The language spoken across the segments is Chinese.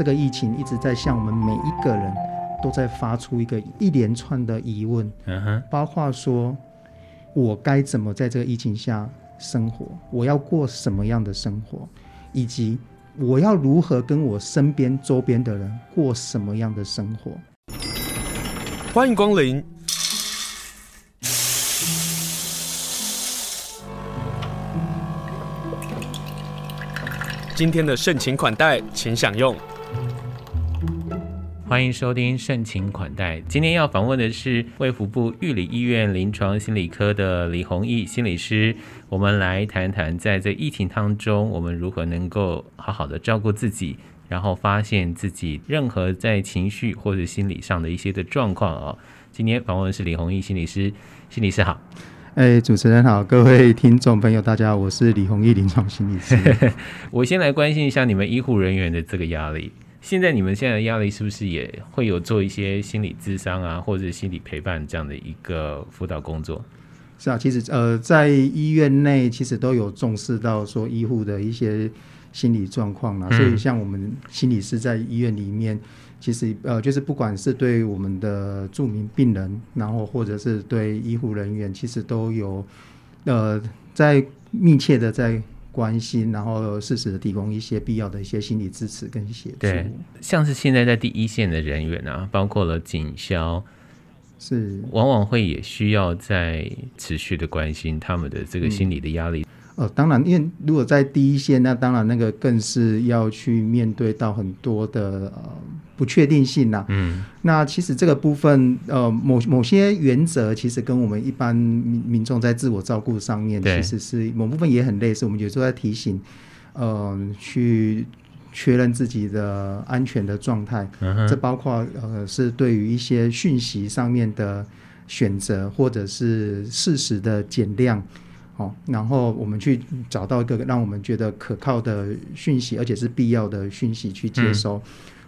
这个疫情一直在向我们每一个人都在发出一个一连串的疑问，嗯哼，包括说，我该怎么在这个疫情下生活？我要过什么样的生活？以及我要如何跟我身边周边的人过什么样的生活？欢迎光临。今天的盛情款待，请享用。欢迎收听盛情款待。今天要访问的是卫福部玉里医院临床心理科的李弘毅心理师。我们来谈谈，在这疫情当中，我们如何能够好好的照顾自己，然后发现自己任何在情绪或者心理上的一些的状况啊。今天访问的是李弘毅心理师，心理师好。哎，主持人好，各位听众朋友，大家好，我是李弘毅临床心理师。我先来关心一下你们医护人员的这个压力。现在你们现在的压力是不是也会有做一些心理咨商啊，或者心理陪伴这样的一个辅导工作？是啊，其实呃，在医院内其实都有重视到说医护的一些心理状况啦，嗯、所以像我们心理师在医院里面。其实呃，就是不管是对我们的著名病人，然后或者是对医护人员，其实都有呃在密切的在关心，然后适时的提供一些必要的一些心理支持跟协助。对，像是现在在第一线的人员啊，包括了警消，是往往会也需要在持续的关心他们的这个心理的压力。嗯呃，当然，因为如果在第一线，那当然那个更是要去面对到很多的呃不确定性呐。嗯，那其实这个部分，呃，某某些原则，其实跟我们一般民民众在自我照顾上面，其实是某部分也很类似。我们有时候在提醒，呃，去确认自己的安全的状态。嗯，这包括呃，是对于一些讯息上面的选择，或者是事实的减量。哦，然后我们去找到一个让我们觉得可靠的讯息，而且是必要的讯息去接收，嗯、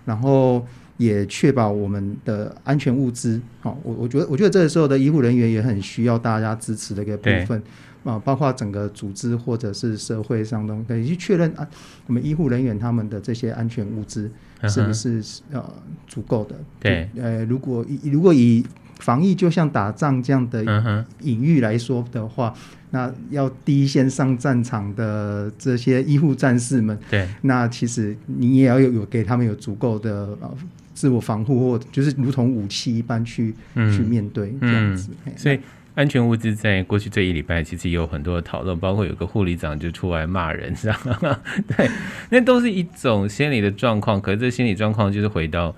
然后也确保我们的安全物资。好、哦，我我觉得，我觉得这个时候的医护人员也很需要大家支持的一个部分啊，包括整个组织或者是社会上都可以去确认啊，我们医护人员他们的这些安全物资是不是、嗯、呃足够的？对，呃，如果以如果以防疫就像打仗这样的隐喻来说的话，嗯、那要第一线上战场的这些医护战士们，对，那其实你也要有有给他们有足够的呃自我防护，或就是如同武器一般去、嗯、去面对这样子。嗯、所以安全物资在过去这一礼拜其实有很多的讨论，包括有个护理长就出来骂人，知道吗？对，那都是一种心理的状况。可是这心理状况就是回到。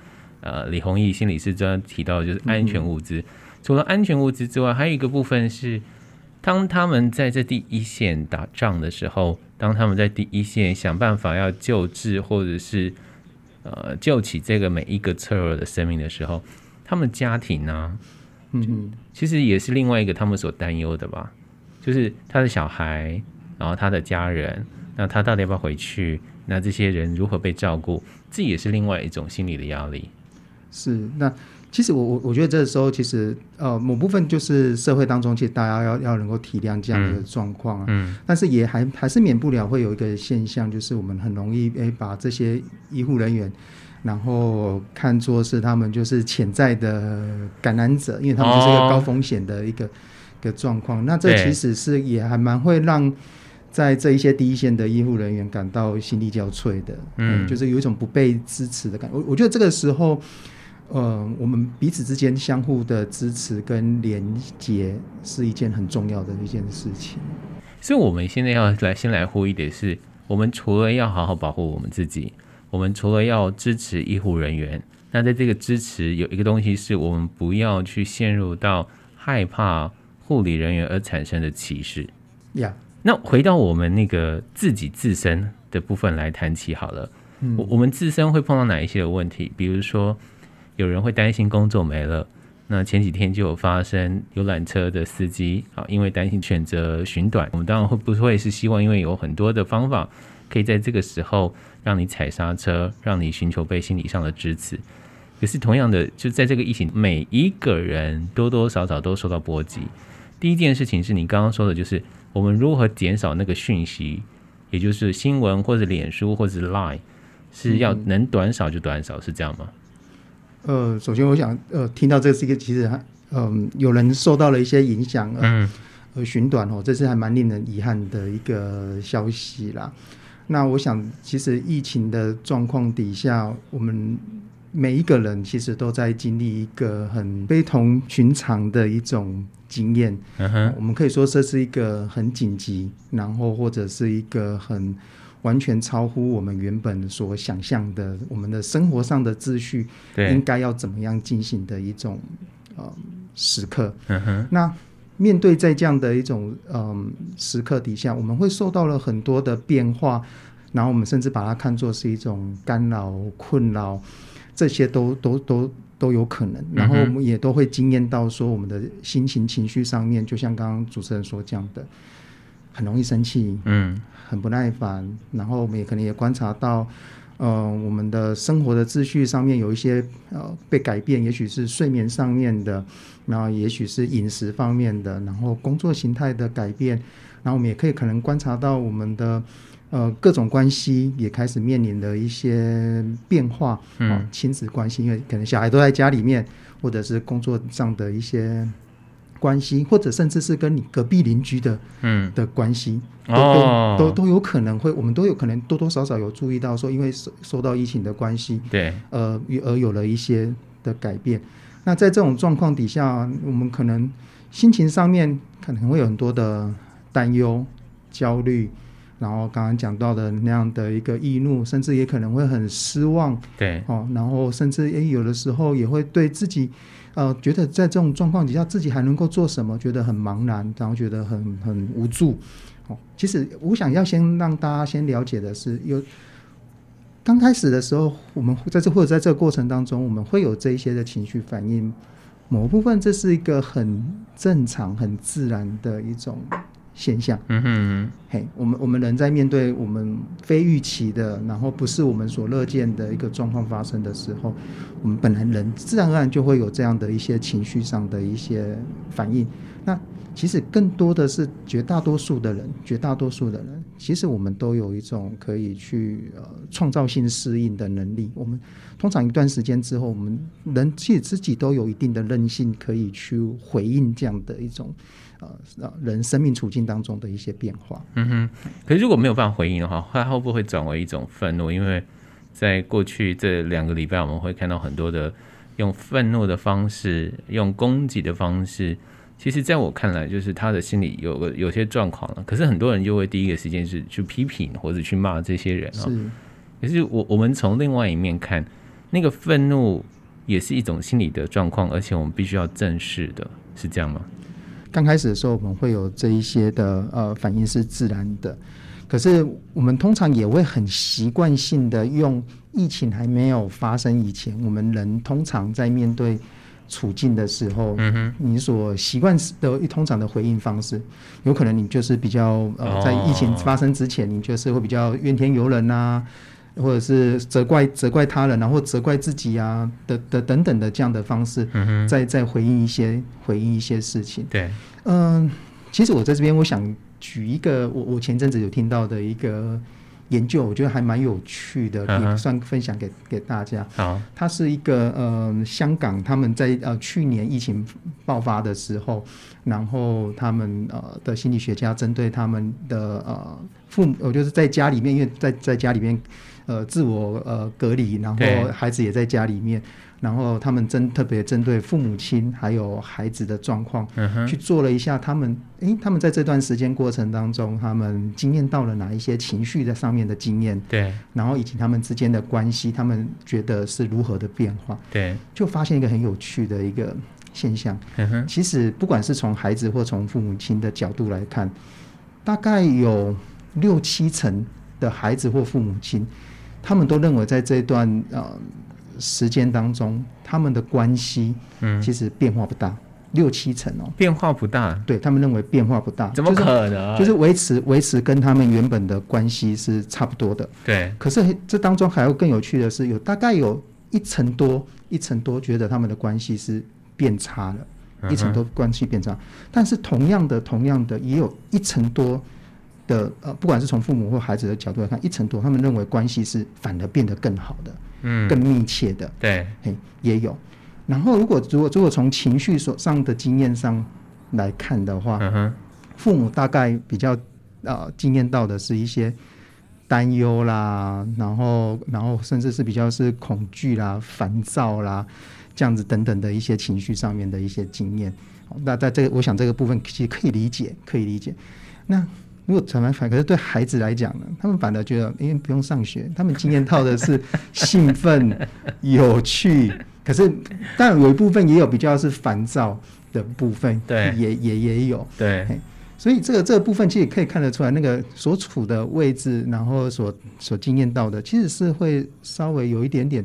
呃，李弘毅心理师专提到的就是安全物资。嗯、除了安全物资之外，还有一个部分是，当他们在这第一线打仗的时候，当他们在第一线想办法要救治或者是呃救起这个每一个脆弱的生命的时候，他们家庭呢、啊，嗯，其实也是另外一个他们所担忧的吧，就是他的小孩，然后他的家人，那他到底要不要回去？那这些人如何被照顾？这也是另外一种心理的压力。是，那其实我我我觉得这个时候其实呃某部分就是社会当中其实大家要要能够体谅这样的一个状况啊，嗯，但是也还还是免不了会有一个现象，就是我们很容易诶把这些医护人员，然后看作是他们就是潜在的感染者，因为他们就是一个高风险的一个、哦、一个状况。那这其实是也还蛮会让在这一些第一线的医护人员感到心力交瘁的，嗯，就是有一种不被支持的感觉。我我觉得这个时候。呃，我们彼此之间相互的支持跟连接是一件很重要的一件事情。所以，我们现在要来先来呼吁的是，我们除了要好好保护我们自己，我们除了要支持医护人员，那在这个支持有一个东西是我们不要去陷入到害怕护理人员而产生的歧视。呀，Yeah. 那回到我们那个自己自身的部分来谈起好了。嗯，我我们自身会碰到哪一些的问题？比如说。有人会担心工作没了，那前几天就有发生游览车的司机啊，因为担心选择寻短，我们当然会不会是希望，因为有很多的方法可以在这个时候让你踩刹车，让你寻求被心理上的支持。可是同样的，就在这个疫情，每一个人多多少少都受到波及。第一件事情是你刚刚说的，就是我们如何减少那个讯息，也就是新闻或者脸书或者 Line。是要能短少就短少，是这样吗？呃，首先我想呃，听到这是一个其实还嗯、呃，有人受到了一些影响，呃、嗯，而寻短哦，这是还蛮令人遗憾的一个消息啦。那我想，其实疫情的状况底下，我们每一个人其实都在经历一个很非同寻常的一种经验。嗯哼，我们可以说这是一个很紧急，然后或者是一个很完全超乎我们原本所想象的，我们的生活上的秩序应该要怎么样进行的一种呃时刻。嗯哼，那。面对在这样的一种嗯时刻底下，我们会受到了很多的变化，然后我们甚至把它看作是一种干扰、困扰，这些都都都都有可能。然后我们也都会惊艳到说，我们的心情、情绪上面，就像刚刚主持人所讲的，很容易生气，嗯，很不耐烦。然后我们也可能也观察到。呃，我们的生活的秩序上面有一些呃被改变，也许是睡眠上面的，然后也许是饮食方面的，然后工作形态的改变，然后我们也可以可能观察到我们的呃各种关系也开始面临的一些变化，嗯，呃、亲子关系，因为可能小孩都在家里面，或者是工作上的一些。关系，或者甚至是跟你隔壁邻居的，嗯，的关系，都、哦、都都都有可能会，我们都有可能多多少少有注意到说，因为受受到疫情的关系，对，呃，而有了一些的改变。那在这种状况底下，我们可能心情上面可能会有很多的担忧、焦虑，然后刚刚讲到的那样的一个易怒，甚至也可能会很失望，对，哦，然后甚至也有的时候也会对自己。呃，觉得在这种状况底下，自己还能够做什么？觉得很茫然，然后觉得很很无助。哦，其实我想要先让大家先了解的是，有刚开始的时候，我们在这或者在这个过程当中，我们会有这一些的情绪反应。某部分这是一个很正常、很自然的一种。现象，嗯哼，嘿，我们我们人在面对我们非预期的，然后不是我们所乐见的一个状况发生的时候，我们本来人自然而然就会有这样的一些情绪上的一些反应。那其实更多的是绝大多数的人，绝大多数的人，其实我们都有一种可以去呃创造性适应的能力。我们通常一段时间之后，我们人其实自己都有一定的韧性，可以去回应这样的一种。呃，人生命处境当中的一些变化。嗯哼，可是如果没有办法回应的话，它会不会转为一种愤怒？因为在过去这两个礼拜，我们会看到很多的用愤怒的方式，用攻击的方式。其实，在我看来，就是他的心里有个有些状况了。可是很多人就会第一个时间是去批评或者去骂这些人啊。是。可是我我们从另外一面看，那个愤怒也是一种心理的状况，而且我们必须要正视的，是这样吗？刚开始的时候，我们会有这一些的呃反应是自然的，可是我们通常也会很习惯性的用疫情还没有发生以前，我们人通常在面对处境的时候，嗯哼，你所习惯的一通常的回应方式，有可能你就是比较呃，在疫情发生之前，你就是会比较怨天尤人呐。或者是责怪责怪他人，然后责怪自己啊的的等等的这样的方式，嗯、再再回应一些回应一些事情。对，嗯、呃，其实我在这边我想举一个我我前阵子有听到的一个研究，我觉得还蛮有趣的，可以算分享给给大家。好，它是一个呃香港他们在呃去年疫情爆发的时候，然后他们呃的心理学家针对他们的呃父母，我就是在家里面，因为在在家里面。呃，自我呃隔离，然后孩子也在家里面，然后他们针特别针对父母亲还有孩子的状况，嗯、去做了一下他们，诶，他们在这段时间过程当中，他们经验到了哪一些情绪在上面的经验，对，然后以及他们之间的关系，他们觉得是如何的变化，对，就发现一个很有趣的一个现象，嗯、其实不管是从孩子或从父母亲的角度来看，大概有六七成的孩子或父母亲。他们都认为，在这段呃时间当中，他们的关系嗯其实变化不大，嗯、六七成哦，变化不大。对，他们认为变化不大，怎么可能？就是维持维持跟他们原本的关系是差不多的。对。可是这当中还有更有趣的是，有大概有一成多一成多觉得他们的关系是变差了，一成多关系变差。但是同样的同样的，也有一成多的呃，不管是从父母或孩子的角度来看，一成多他们认为关系是反而变得更好的，嗯，更密切的，对，嘿，也有。然后如果如果如果从情绪所上的经验上来看的话，嗯哼，父母大概比较呃经验到的是一些担忧啦，然后然后甚至是比较是恐惧啦、烦躁啦这样子等等的一些情绪上面的一些经验。那在这个，我想这个部分其实可以理解，可以理解。那如果反而反，可是对孩子来讲呢，他们反而觉得，因为不用上学，他们经验到的是兴奋、有趣。可是，当然有一部分也有比较是烦躁的部分，对，也也也有，对。所以这个这个部分其实可以看得出来，那个所处的位置，然后所所经验到的，其实是会稍微有一点点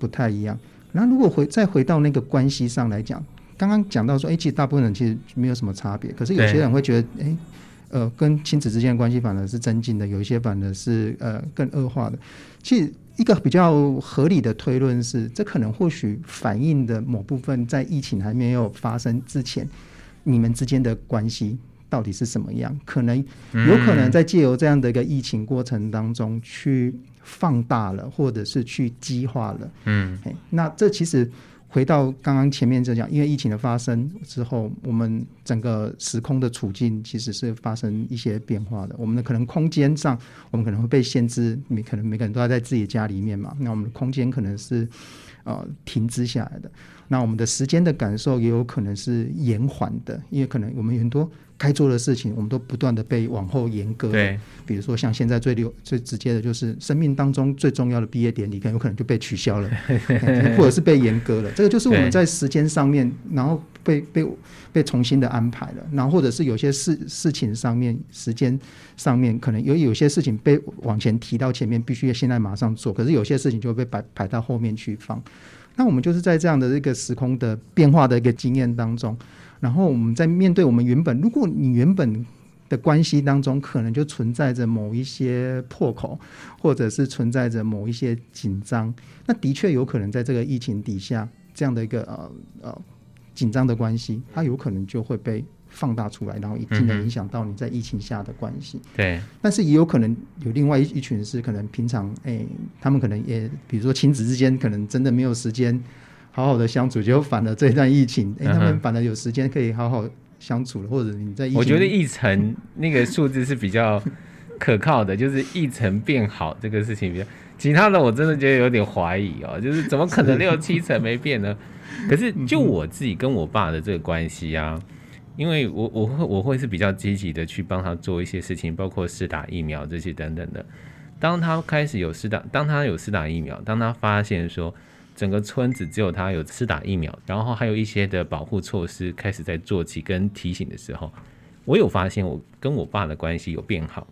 不太一样。然后如果回再回到那个关系上来讲，刚刚讲到说，哎，其实大部分人其实没有什么差别，可是有些人会觉得，哎。呃，跟亲子之间的关系反而是增进的，有一些反而是呃更恶化的。其实一个比较合理的推论是，这可能或许反映的某部分在疫情还没有发生之前，你们之间的关系到底是什么样？可能有可能在借由这样的一个疫情过程当中去放大了，或者是去激化了。嗯，那这其实。回到刚刚前面这讲，因为疫情的发生之后，我们整个时空的处境其实是发生一些变化的。我们的可能空间上，我们可能会被限制，每可能每个人都要在自己的家里面嘛。那我们的空间可能是呃停滞下来的。那我们的时间的感受也有可能是延缓的，因为可能我们很多。该做的事情，我们都不断的被往后延搁。对，比如说像现在最流最直接的就是生命当中最重要的毕业典礼，可能有可能就被取消了，或者是被延搁了。这个就是我们在时间上面，然后被被被重新的安排了。然后或者是有些事事情上面，时间上面可能有有些事情被往前提到前面，必须要现在马上做。可是有些事情就会被摆排到后面去放。那我们就是在这样的一个时空的变化的一个经验当中。然后我们在面对我们原本，如果你原本的关系当中可能就存在着某一些破口，或者是存在着某一些紧张，那的确有可能在这个疫情底下这样的一个呃呃紧张的关系，它有可能就会被放大出来，然后进而影响到你在疫情下的关系。对，但是也有可能有另外一一群是可能平常哎，他们可能也比如说亲子之间可能真的没有时间。好好的相处，结果反而这一段疫情，哎、欸，他们反而有时间可以好好相处了。或者你在疫情，我觉得一层那个数字是比较可靠的，就是一层变好这个事情比较，其他的我真的觉得有点怀疑哦，就是怎么可能六七成没变呢？可是就我自己跟我爸的这个关系啊，因为我我会我会是比较积极的去帮他做一些事情，包括试打疫苗这些等等的。当他开始有试打，当他有试打疫苗，当他发现说。整个村子只有他有施打疫苗，然后还有一些的保护措施开始在做起跟提醒的时候，我有发现我跟我爸的关系有变好。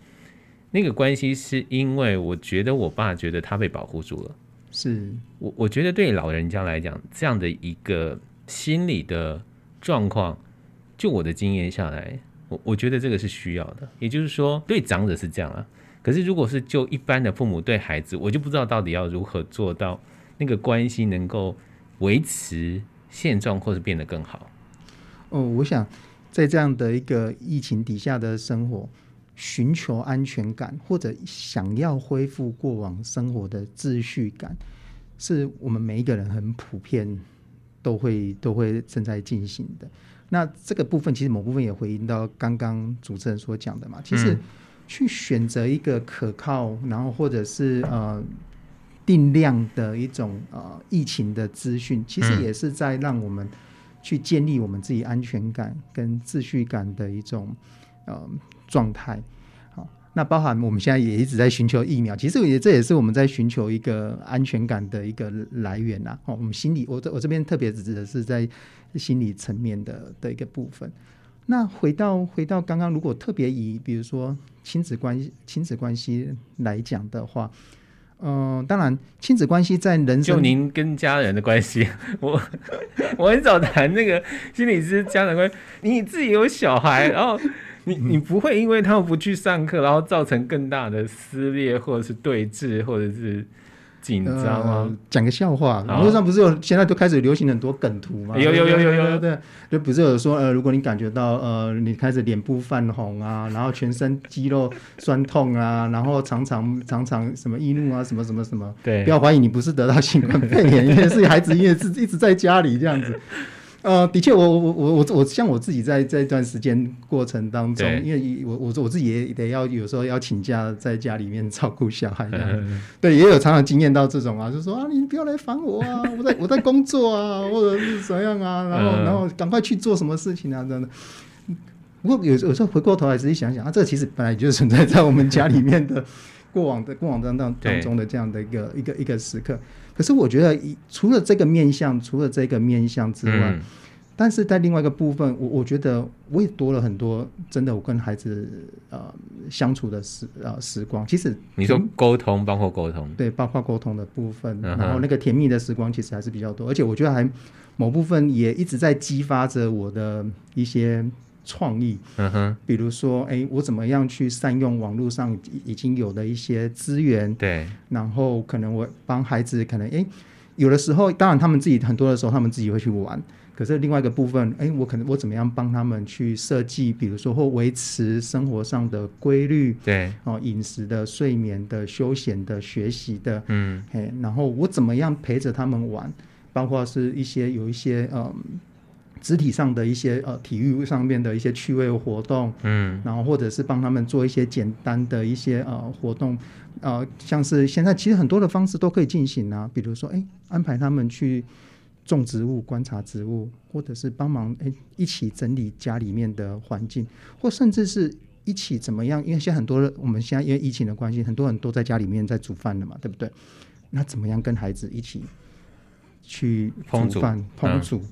那个关系是因为我觉得我爸觉得他被保护住了。是我我觉得对老人家来讲，这样的一个心理的状况，就我的经验下来，我我觉得这个是需要的。也就是说，对长者是这样啊，可是如果是就一般的父母对孩子，我就不知道到底要如何做到。那个关系能够维持现状，或是变得更好。哦，我想在这样的一个疫情底下的生活，寻求安全感，或者想要恢复过往生活的秩序感，是我们每一个人很普遍都会都会正在进行的。那这个部分其实某部分也回应到刚刚主持人所讲的嘛。其实去选择一个可靠，然后或者是呃。定量的一种呃疫情的资讯，其实也是在让我们去建立我们自己安全感跟秩序感的一种呃状态。好，那包含我们现在也一直在寻求疫苗，其实也这也是我们在寻求一个安全感的一个来源呐。哦，我们心理，我这我这边特别指的是在心理层面的的一个部分。那回到回到刚刚，如果特别以比如说亲子关系亲子关系来讲的话。嗯、当然，亲子关系在人生，就您跟家人的关系，我 我很少谈那个心理师家长关系。你自己有小孩，然后 你你不会因为他们不去上课，然后造成更大的撕裂，或者是对峙，或者是紧张啊！讲、呃、个笑话，网络上不是有现在都开始流行很多梗图吗？有有有有有对，就不是有说呃，如果你感觉到呃，你开始脸部泛红啊，然后全身肌肉酸痛啊，然后常常常常什么易怒啊，什么什么什么，对，不要怀疑你不是得到新冠肺炎，因为是孩子因为是一直在家里这样子。呃，的确，我我我我我像我自己在这段时间过程当中，因为我我我自己也得要有时候要请假在家里面照顾小孩，对，也有常常经验到这种啊，就说啊，你不要来烦我啊，我在我在工作啊，或者是怎样啊，然后然后赶快去做什么事情啊，真的。不过有有时候回过头来仔细想想啊，这个其实本来就是存在在我们家里面的过往的过往当当当中的这样的一个一个一个时刻。可是我觉得，除了这个面向，除了这个面向之外，嗯、但是在另外一个部分，我我觉得我也多了很多真的我跟孩子呃相处的时呃时光。其实你说沟通，包括沟通，对，包括沟通的部分，嗯、然后那个甜蜜的时光其实还是比较多，而且我觉得还某部分也一直在激发着我的一些。创意，嗯哼，比如说，哎、欸，我怎么样去善用网络上已经有的一些资源？对，然后可能我帮孩子，可能哎、欸，有的时候，当然他们自己很多的时候，他们自己会去玩。可是另外一个部分，哎、欸，我可能我怎么样帮他们去设计？比如说，或维持生活上的规律，对，哦，饮食的、睡眠的、休闲的、学习的，嗯，哎，然后我怎么样陪着他们玩？包括是一些有一些嗯。肢体上的一些呃体育上面的一些趣味活动，嗯，然后或者是帮他们做一些简单的一些呃活动，呃，像是现在其实很多的方式都可以进行啊，比如说哎安排他们去种植物、观察植物，或者是帮忙哎一起整理家里面的环境，或甚至是一起怎么样？因为现在很多我们现在因为疫情的关系，很多人都在家里面在煮饭了嘛，对不对？那怎么样跟孩子一起去煮饭、烹煮？烹煮嗯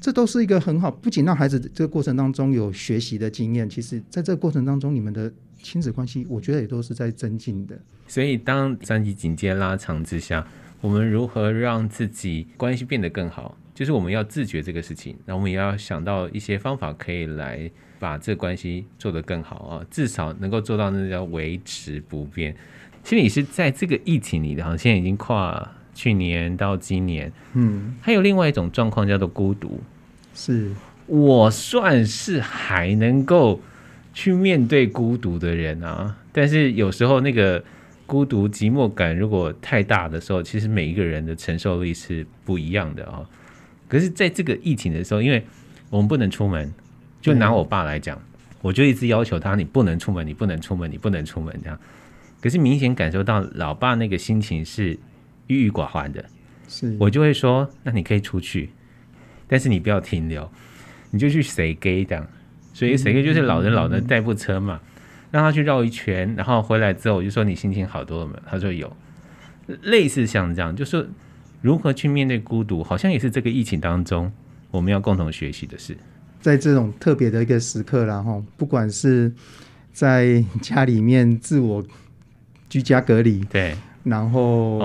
这都是一个很好，不仅让孩子这个过程当中有学习的经验，其实在这个过程当中，你们的亲子关系，我觉得也都是在增进的。所以，当三级警戒拉长之下，我们如何让自己关系变得更好？就是我们要自觉这个事情，那我们也要想到一些方法，可以来把这关系做得更好啊，至少能够做到那叫维持不变。心理师在这个疫情里的，好像已经跨去年到今年，嗯，还有另外一种状况叫做孤独。是我算是还能够去面对孤独的人啊，但是有时候那个孤独寂寞感如果太大的时候，其实每一个人的承受力是不一样的啊。可是在这个疫情的时候，因为我们不能出门，就拿我爸来讲，我就一直要求他，你不能出门，你不能出门，你不能出门这样。可是明显感受到老爸那个心情是郁郁寡欢的，是我就会说，那你可以出去。但是你不要停留，你就去随给这样，所以随给就是老人老人代步车嘛，让他去绕一圈，然后回来之后我就说，你心情好多了没有？他说有，类似像这样，就是如何去面对孤独，好像也是这个疫情当中我们要共同学习的事。在这种特别的一个时刻，然后不管是在家里面自我居家隔离，对，然后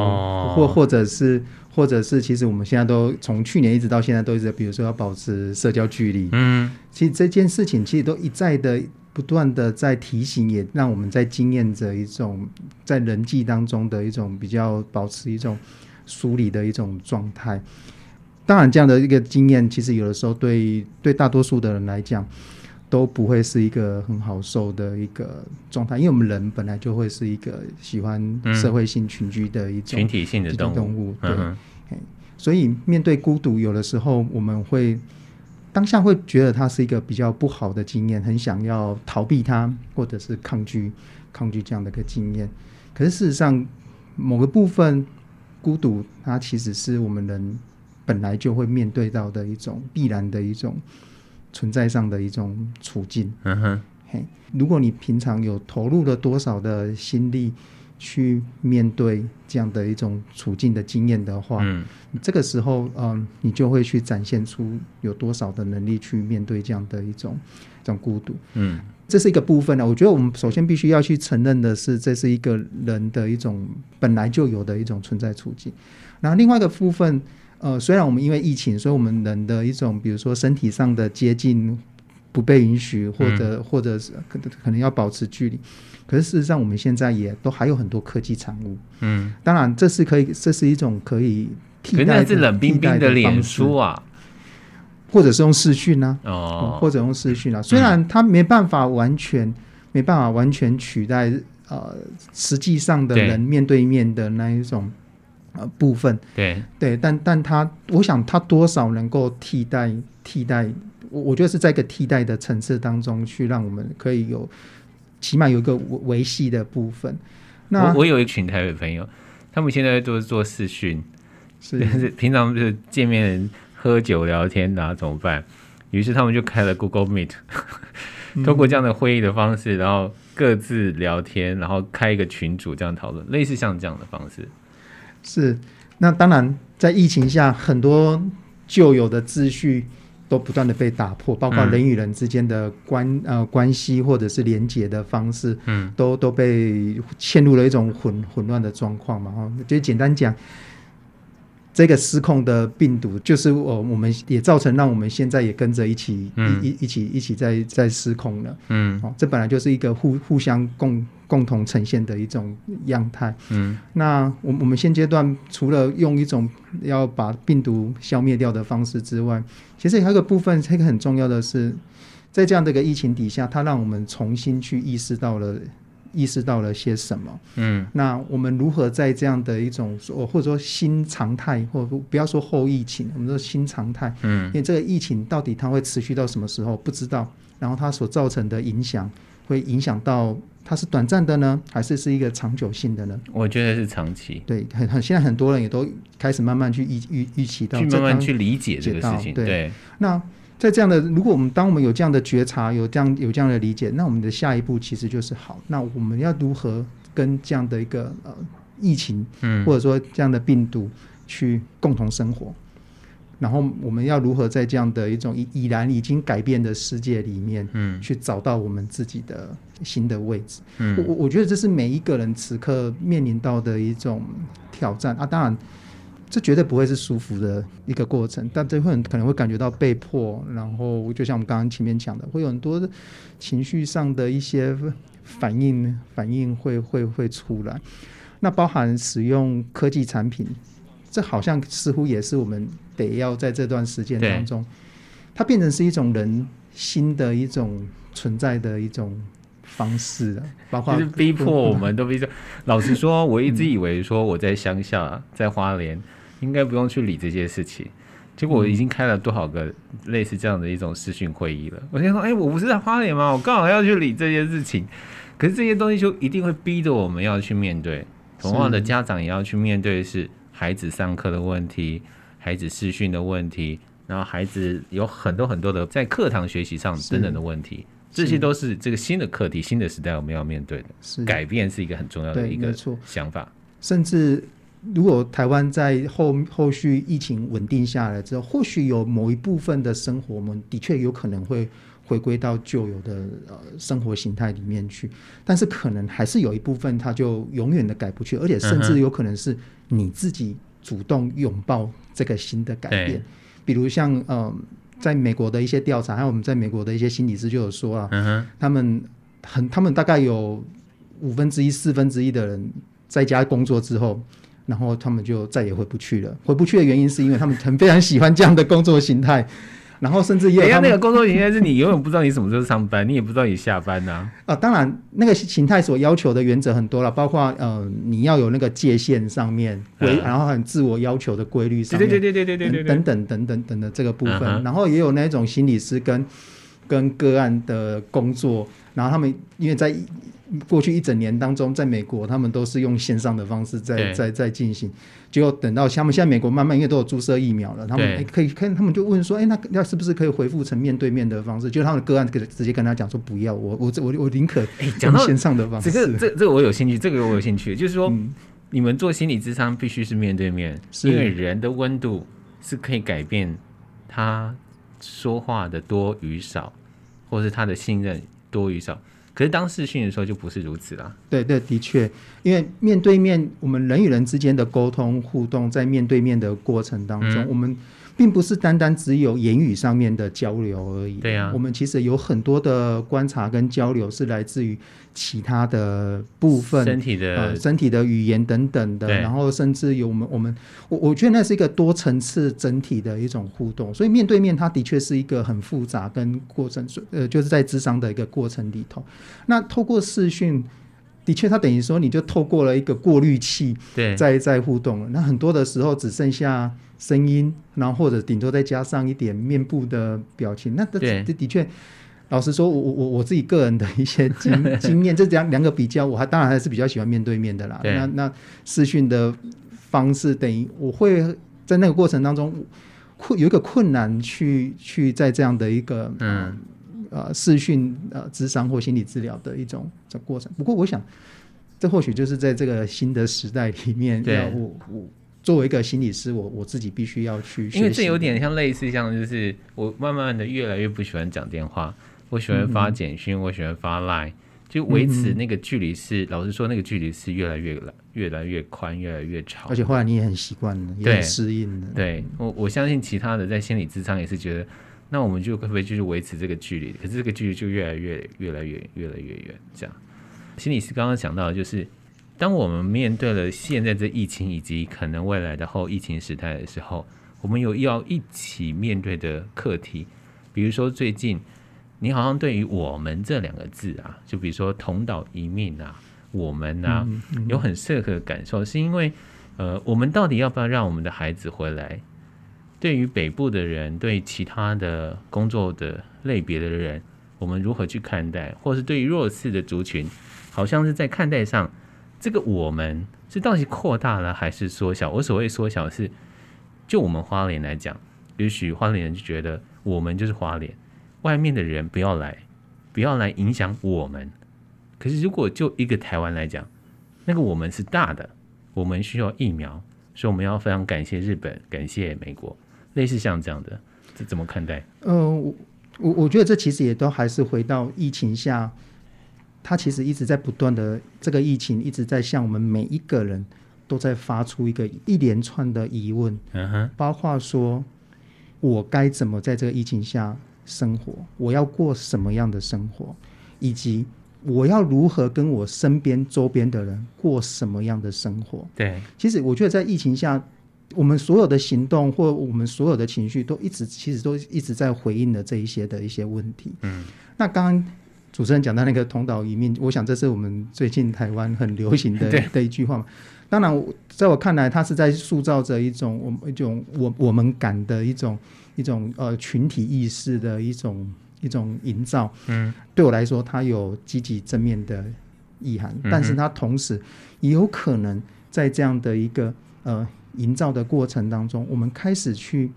或或者是。或者是，其实我们现在都从去年一直到现在都一直，比如说要保持社交距离。嗯，其实这件事情其实都一再的不断的在提醒，也让我们在经验着一种在人际当中的一种比较保持一种疏离的一种状态。当然，这样的一个经验，其实有的时候对对大多数的人来讲。都不会是一个很好受的一个状态，因为我们人本来就会是一个喜欢社会性群居的一种群体性的动物。动物对，所以面对孤独，有的时候我们会当下会觉得它是一个比较不好的经验，很想要逃避它，或者是抗拒抗拒这样的一个经验。可是事实上，某个部分孤独，它其实是我们人本来就会面对到的一种必然的一种。存在上的一种处境，嗯哼，嘿，如果你平常有投入了多少的心力去面对这样的一种处境的经验的话，嗯，这个时候，嗯，你就会去展现出有多少的能力去面对这样的一种一种孤独，嗯，这是一个部分呢。我觉得我们首先必须要去承认的是，这是一个人的一种本来就有的一种存在处境。然后另外一个部分。呃，虽然我们因为疫情，所以我们人的一种，比如说身体上的接近不被允许，或者、嗯、或者是可能可能要保持距离。可是事实上，我们现在也都还有很多科技产物。嗯，当然这是可以，这是一种可以替代的，是冷冰冰的脸书啊，或者是用视讯啊，哦，或者用视讯啊。虽然它没办法完全、嗯、没办法完全取代呃实际上的人面对面的那一种呃部分，对对，但但它我想它多少能够替代替代，我我觉得是在一个替代的层次当中去让我们可以有。起码有一个维维系的部分。那我我有一群台北朋友，他们现在都是做视讯，是平常就是见面喝酒聊天啊，怎么办？于是他们就开了 Google Meet，通过这样的会议的方式，然后各自聊天，然后开一个群组这样讨论，类似像这样的方式。是，那当然在疫情下，很多旧有的秩序。都不断的被打破，包括人与人之间的关、嗯、呃关系或者是连接的方式，嗯，都都被陷入了一种混混乱的状况嘛。哈，就简单讲。这个失控的病毒，就是我我们也造成让我们现在也跟着一起、嗯、一一起一起在在失控了。嗯，哦，这本来就是一个互互相共共同呈现的一种样态。嗯，那我我们现阶段除了用一种要把病毒消灭掉的方式之外，其实还有一个部分，这个很重要的是，在这样的一个疫情底下，它让我们重新去意识到了。意识到了些什么？嗯，那我们如何在这样的一种说，或者说新常态，或不要说后疫情，我们说新常态，嗯，因为这个疫情到底它会持续到什么时候不知道，然后它所造成的影响会影响到它是短暂的呢，还是是一个长久性的呢？我觉得是长期。对，很很现在很多人也都开始慢慢去预预预期到，去慢慢去理解这个事情。对，对那。在这样的，如果我们当我们有这样的觉察，有这样有这样的理解，那我们的下一步其实就是好。那我们要如何跟这样的一个呃疫情，嗯，或者说这样的病毒去共同生活？然后我们要如何在这样的一种已已然已经改变的世界里面，嗯，去找到我们自己的新的位置？嗯，我我觉得这是每一个人此刻面临到的一种挑战啊，当然。这绝对不会是舒服的一个过程，但这会很可能会感觉到被迫，然后就像我们刚刚前面讲的，会有很多的情绪上的一些反应，反应会会会出来。那包含使用科技产品，这好像似乎也是我们得要在这段时间当中，它变成是一种人新的一种存在的一种方式了，包括就是逼迫我们都逼着。老实说，我一直以为说我在乡下，在花莲。应该不用去理这些事情，结果我已经开了多少个类似这样的一种视讯会议了。我先说，哎、欸，我不是在花莲吗？我刚好要去理这些事情，可是这些东西就一定会逼着我们要去面对。同样的，家长也要去面对是孩子上课的问题，孩子视讯的问题，然后孩子有很多很多的在课堂学习上等等的问题，这些都是这个新的课题、新的时代我们要面对的。是改变是一个很重要的一个想法，甚至。如果台湾在后后续疫情稳定下来之后，或许有某一部分的生活，我们的确有可能会回归到旧有的呃生活形态里面去，但是可能还是有一部分，它就永远的改不去，而且甚至有可能是你自己主动拥抱这个新的改变。比如像呃，在美国的一些调查，还有我们在美国的一些心理师就有说啊，他们很，他们大概有五分之一、四分之一的人在家工作之后。然后他们就再也回不去了。回不去的原因是因为他们很非常喜欢这样的工作形态，然后甚至也有那个工作形态是你永远不知道你什么时候上班，你也不知道你下班呐。啊，当然那个形态所要求的原则很多了，包括呃你要有那个界限上面规，然后很自我要求的规律上面，对对对对对对对等等等等等的这个部分，然后也有那种心理师跟跟个案的工作，然后他们因为在。过去一整年当中，在美国，他们都是用线上的方式在在在进行。结果等到他们现在美国慢慢因为都有注射疫苗了，他们、欸、可以看，他们就问说：“哎、欸，那那是不是可以回复成面对面的方式？”就他们的个案可直接跟他讲说：“不要，我我我我宁可讲线上的方式。欸”这个这这个我有兴趣，这个我有兴趣，就是说、嗯、你们做心理咨商必须是面对面，因为人的温度是可以改变他说话的多与少，或是他的信任多与少。可是当视讯的时候就不是如此啦。对对，的确，因为面对面，我们人与人之间的沟通互动，在面对面的过程当中，嗯、我们并不是单单只有言语上面的交流而已。对啊，我们其实有很多的观察跟交流是来自于其他的部分，身体的、呃、身体的语言等等的，然后甚至有我们我们我我觉得那是一个多层次整体的一种互动。所以面对面，它的确是一个很复杂跟过程，呃，就是在智商的一个过程里头。那透过视讯。的确，它等于说你就透过了一个过滤器，对，在在互动了。那很多的时候只剩下声音，然后或者顶多再加上一点面部的表情。那这这的确，老实说，我我我自己个人的一些经 经验，这两两个比较，我还当然还是比较喜欢面对面的啦。那那视讯的方式，等于我会在那个过程当中困有一个困难去去在这样的一个嗯。呃，视讯呃，智商或心理治疗的一种这过程。不过，我想，这或许就是在这个新的时代里面，要我我作为一个心理师，我我自己必须要去，因为这有点像类似像，就是我慢慢的越来越不喜欢讲电话，我喜欢发简讯，嗯、我喜欢发 Line，就维持那个距离是，嗯、老实说，那个距离是越来越来越来越宽，越来越长。而且后来你也很习惯了，也很适应了。对我，我相信其他的在心理智商也是觉得。那我们就可不可以继续维持这个距离？可是这个距离就越来越、越来越、越来越远。这样，心理师刚刚讲到的就是，当我们面对了现在这疫情以及可能未来的后疫情时代的时候，我们有要一起面对的课题。比如说，最近你好像对于“我们”这两个字啊，就比如说同岛一命啊，我们啊，有很深刻的感受，是因为呃，我们到底要不要让我们的孩子回来？对于北部的人，对其他的工作的类别的人，我们如何去看待？或是对于弱势的族群，好像是在看待上，这个我们是到底扩大了还是缩小？我所谓缩小是，就我们花莲来讲，也许花莲人就觉得我们就是花莲，外面的人不要来，不要来影响我们。可是如果就一个台湾来讲，那个我们是大的，我们需要疫苗，所以我们要非常感谢日本，感谢美国。类似像这样的，这怎么看待？嗯、呃，我我我觉得这其实也都还是回到疫情下，它其实一直在不断的这个疫情一直在向我们每一个人都在发出一个一连串的疑问，嗯哼，包括说我该怎么在这个疫情下生活，我要过什么样的生活，以及我要如何跟我身边周边的人过什么样的生活？对，其实我觉得在疫情下。我们所有的行动或我们所有的情绪，都一直其实都一直在回应的这一些的一些问题。嗯，那刚刚主持人讲到那个同岛一命，我想这是我们最近台湾很流行的的 一句话嘛。当然，在我看来，它是在塑造着一种我们一种我我们感的一种一种呃群体意识的一种一种营造。嗯，对我来说，它有积极正面的意涵，但是它同时也有可能在这样的一个呃。营造的过程当中，我们开始去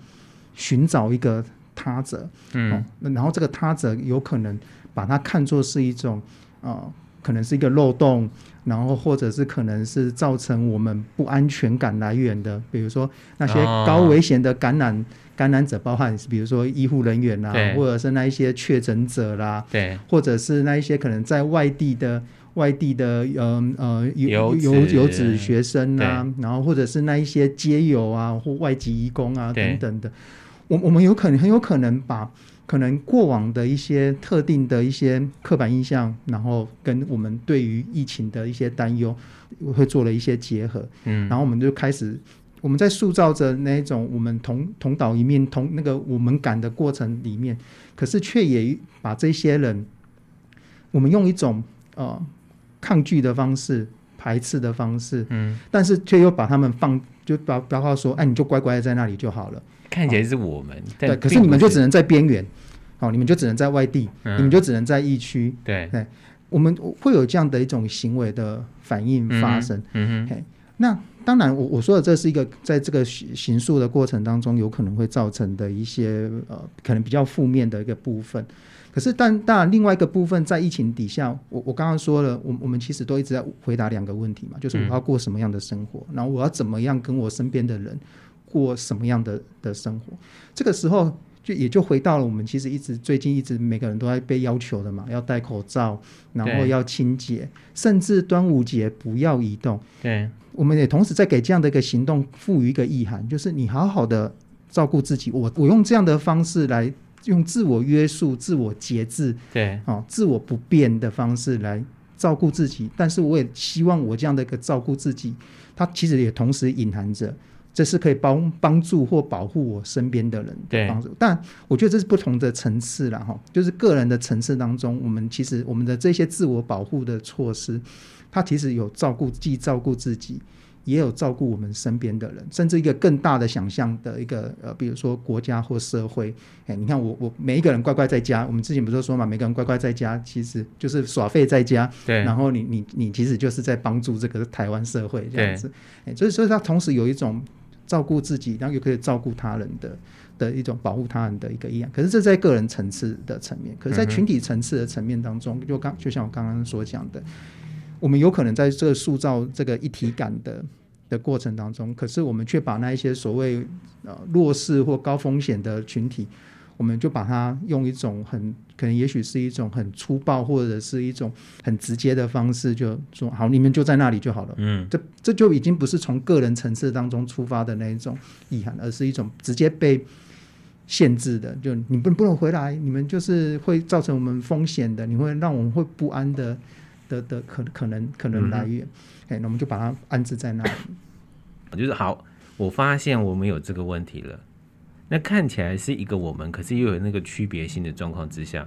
寻找一个他者，嗯，哦、然后这个他者有可能把它看作是一种啊、呃，可能是一个漏洞，然后或者是可能是造成我们不安全感来源的，比如说那些高危险的感染、哦、感染者，包含比如说医护人员啦，或者是那一些确诊者啦，对，或者是那一些可能在外地的。外地的呃呃游游游子学生啊，然后或者是那一些街友啊，或外籍移工啊等等的，我我们有可能很有可能把可能过往的一些特定的一些刻板印象，然后跟我们对于疫情的一些担忧，会做了一些结合，嗯，然后我们就开始我们在塑造着那一种我们同同岛一面同那个我们感的过程里面，可是却也把这些人，我们用一种呃。抗拒的方式，排斥的方式，嗯，但是却又把他们放，就把包括说，哎，你就乖乖的在那里就好了。看起来是我们，对，可是你们就只能在边缘，好，你们就只能在外地，嗯、你们就只能在疫区，对，对，我们会有这样的一种行为的反应发生。嗯哼，那当然，我我说的这是一个在这个行诉的过程当中有可能会造成的一些呃，可能比较负面的一个部分。可是，但当然，另外一个部分在疫情底下，我我刚刚说了，我我们其实都一直在回答两个问题嘛，就是我要过什么样的生活，然后我要怎么样跟我身边的人过什么样的的生活。这个时候就也就回到了我们其实一直最近一直每个人都在被要求的嘛，要戴口罩，然后要清洁，甚至端午节不要移动。对，我们也同时在给这样的一个行动赋予一个意涵，就是你好好的照顾自己，我我用这样的方式来用自我约束、自我节制，对，哦，自我不变的方式来照顾自己。但是我也希望我这样的一个照顾自己，它其实也同时隐含着。这是可以帮帮助或保护我身边的人的帮助，但我觉得这是不同的层次了哈。就是个人的层次当中，我们其实我们的这些自我保护的措施，它其实有照顾，既照顾自己，也有照顾我们身边的人，甚至一个更大的想象的一个呃，比如说国家或社会。哎，你看我我每一个人乖乖在家，我们之前不是说嘛，每个人乖乖在家，其实就是耍废在家。对。然后你你你其实就是在帮助这个台湾社会这样子。哎，所以所以它同时有一种。照顾自己，然后又可以照顾他人的的一种保护他人的一个意愿。可是这在个人层次的层面，可是在群体层次的层面当中，就刚就像我刚刚所讲的，我们有可能在这个塑造这个一体感的的过程当中，可是我们却把那一些所谓呃弱势或高风险的群体。我们就把它用一种很可能，也许是一种很粗暴，或者是一种很直接的方式，就说好，你们就在那里就好了。嗯，这这就已经不是从个人层次当中出发的那一种遗憾，而是一种直接被限制的，就你不不能回来，你们就是会造成我们风险的，你会让我们会不安的的的可可能可能来源。哎、嗯，那我们就把它安置在那里。就是好，我发现我们有这个问题了。那看起来是一个我们，可是又有那个区别性的状况之下，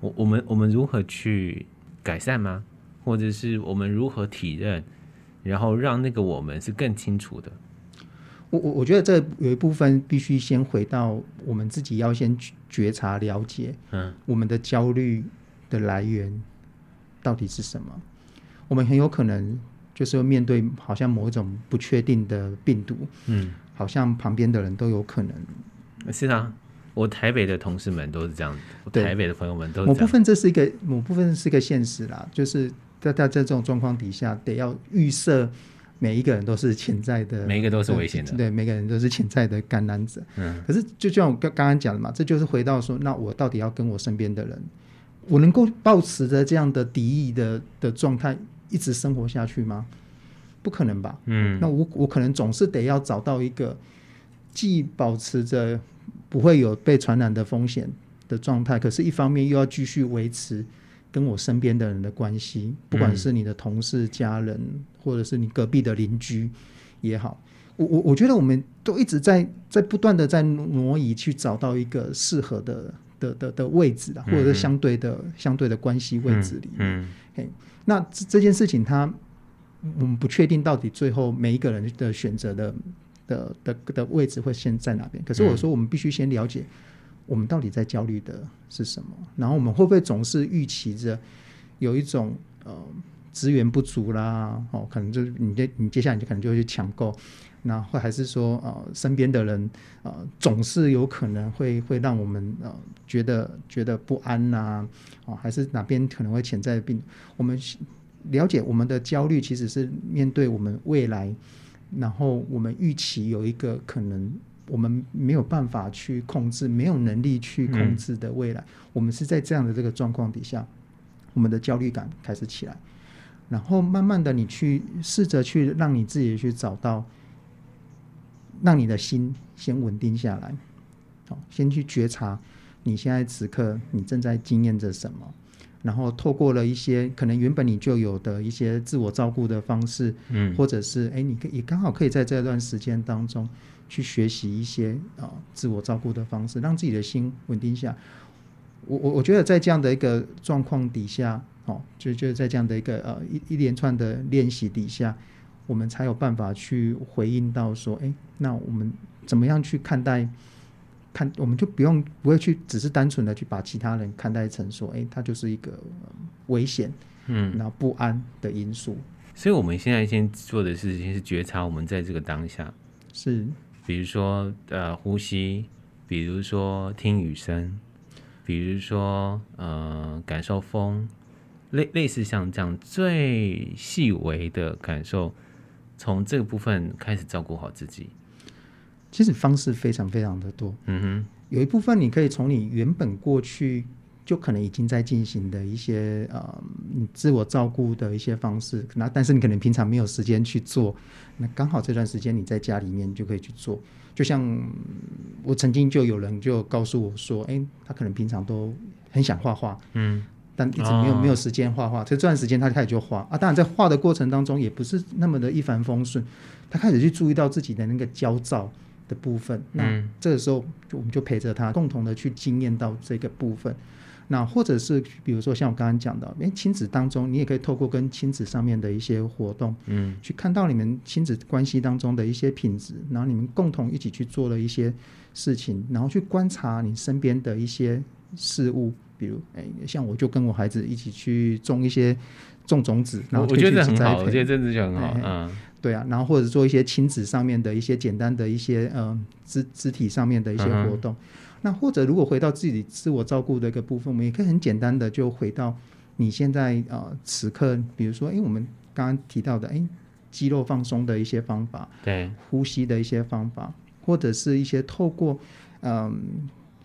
我我们我们如何去改善吗？或者是我们如何体认，然后让那个我们是更清楚的？我我我觉得这有一部分必须先回到我们自己要先觉察了解，嗯，我们的焦虑的来源到底是什么？我们很有可能就是要面对好像某一种不确定的病毒，嗯。好像旁边的人都有可能，是啊，我台北的同事们都是这样子，我台北的朋友们都是这样。某部分这是一个，某部分是一个现实啦，就是在在在这种状况底下，得要预设每一个人都是潜在的，每一个都是危险的，对，每个人都是潜在的感染者。嗯，可是就像我刚刚刚讲的嘛，这就是回到说，那我到底要跟我身边的人，我能够保持着这样的敌意的的状态一直生活下去吗？不可能吧？嗯，那我我可能总是得要找到一个既保持着不会有被传染的风险的状态，可是一方面又要继续维持跟我身边的人的关系，不管是你的同事、家人，或者是你隔壁的邻居也好，我我我觉得我们都一直在在不断的在挪移，去找到一个适合的的的的位置啊，或者是相对的相对的关系位置里面。嗯，嘿，那这这件事情它。我们不确定到底最后每一个人的选择的的的的位置会先在哪边。可是我说，我们必须先了解我们到底在焦虑的是什么，然后我们会不会总是预期着有一种呃资源不足啦，哦，可能就是你接你接下来你就可能就会去抢购，那或还是说呃身边的人呃总是有可能会会让我们呃觉得觉得不安呐，哦，还是哪边可能会潜在的病，我们。了解我们的焦虑，其实是面对我们未来，然后我们预期有一个可能我们没有办法去控制、没有能力去控制的未来。嗯、我们是在这样的这个状况底下，我们的焦虑感开始起来，然后慢慢的，你去试着去让你自己去找到，让你的心先稳定下来，好，先去觉察你现在此刻你正在经验着什么。然后透过了一些可能原本你就有的一些自我照顾的方式，嗯，或者是哎，你可也刚好可以在这段时间当中去学习一些啊、呃、自我照顾的方式，让自己的心稳定下。我我我觉得在这样的一个状况底下，哦，就就在这样的一个呃一一连串的练习底下，我们才有办法去回应到说，哎，那我们怎么样去看待？看，我们就不用不会去，只是单纯的去把其他人看待成说，哎，他就是一个危险，嗯，然后不安的因素。所以，我们现在先做的事情是觉察我们在这个当下，是，比如说呃呼吸，比如说听雨声，比如说呃感受风，类类似像这样最细微的感受，从这个部分开始照顾好自己。其实方式非常非常的多，嗯哼，有一部分你可以从你原本过去就可能已经在进行的一些呃，你自我照顾的一些方式，那但是你可能平常没有时间去做，那刚好这段时间你在家里面就可以去做。就像我曾经就有人就告诉我说，哎，他可能平常都很想画画，嗯，但一直没有、哦、没有时间画画，所以这段时间他开始就画啊。当然在画的过程当中也不是那么的一帆风顺，他开始去注意到自己的那个焦躁的部分，那这个时候就我们就陪着他，共同的去经验到这个部分。那或者是比如说像我刚刚讲的，诶，亲子当中，你也可以透过跟亲子上面的一些活动，嗯，去看到你们亲子关系当中的一些品质，然后你们共同一起去做了一些事情，然后去观察你身边的一些事物，比如，诶，像我就跟我孩子一起去种一些种种子，然后我觉得很好，我觉得这就很好，嗯，对啊，然后或者做一些亲子上面的一些简单的一些呃肢肢体上面的一些活动。嗯那或者如果回到自己自我照顾的一个部分，我们也可以很简单的就回到你现在呃此刻，比如说，哎，我们刚刚提到的，哎，肌肉放松的一些方法，对，呼吸的一些方法，或者是一些透过，嗯、呃，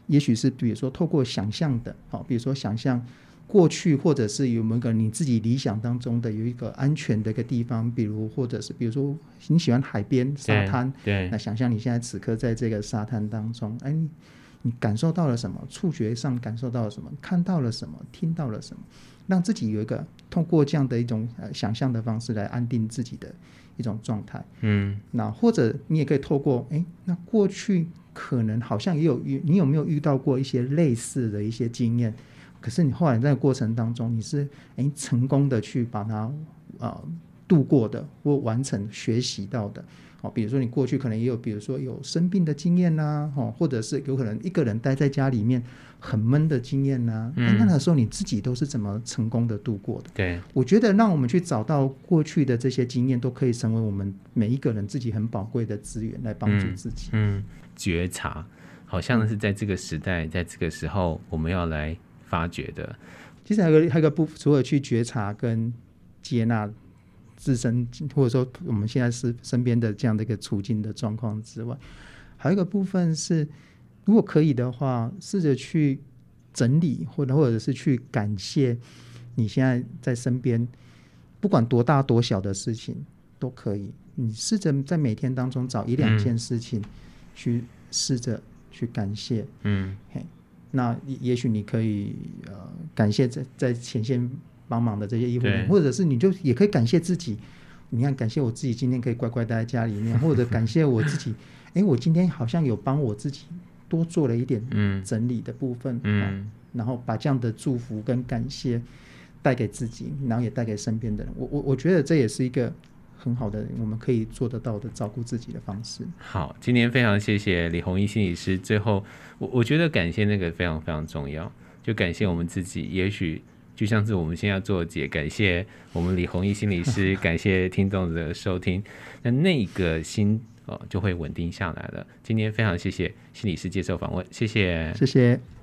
也许是比如说透过想象的，好，比如说想象过去，或者是有没有个你自己理想当中的有一个安全的一个地方，比如或者是比如说你喜欢海边沙滩，对，那想象你现在此刻在这个沙滩当中，哎。你感受到了什么？触觉上感受到了什么？看到了什么？听到了什么？让自己有一个通过这样的一种呃想象的方式来安定自己的一种状态。嗯，那或者你也可以透过哎，那过去可能好像也有遇，你有没有遇到过一些类似的一些经验？可是你后来在过程当中，你是诶成功的去把它啊、呃、度过的，或完成学习到的。哦，比如说你过去可能也有，比如说有生病的经验呐、啊，哦，或者是有可能一个人待在家里面很闷的经验呐、啊，嗯，那那个时候你自己都是怎么成功的度过的？对，我觉得让我们去找到过去的这些经验，都可以成为我们每一个人自己很宝贵的资源，来帮助自己。嗯，嗯，觉察好像是在这个时代，在这个时候我们要来发掘的。其实还有个还有个部，除了去觉察跟接纳。自身或者说我们现在是身边的这样的一个处境的状况之外，还有一个部分是，如果可以的话，试着去整理或者或者是去感谢你现在在身边，不管多大多小的事情都可以。你试着在每天当中找一两件事情去试着去感谢，嗯，嘿，那也许你可以呃感谢在在前线。帮忙的这些医护人员，或者是你就也可以感谢自己。你看，感谢我自己今天可以乖乖待在家里面，或者感谢我自己，哎，我今天好像有帮我自己多做了一点整理的部分，嗯，嗯，然后把这样的祝福跟感谢带给自己，然后也带给身边的人。我我我觉得这也是一个很好的我们可以做得到的照顾自己的方式。好，今天非常谢谢李红一心理师。最后，我我觉得感谢那个非常非常重要，就感谢我们自己，也许。就像是我们现在做解，感谢我们李红一心理师，感谢听众的收听，那那个心哦就会稳定下来了。今天非常谢谢心理师接受访问，谢谢，谢谢。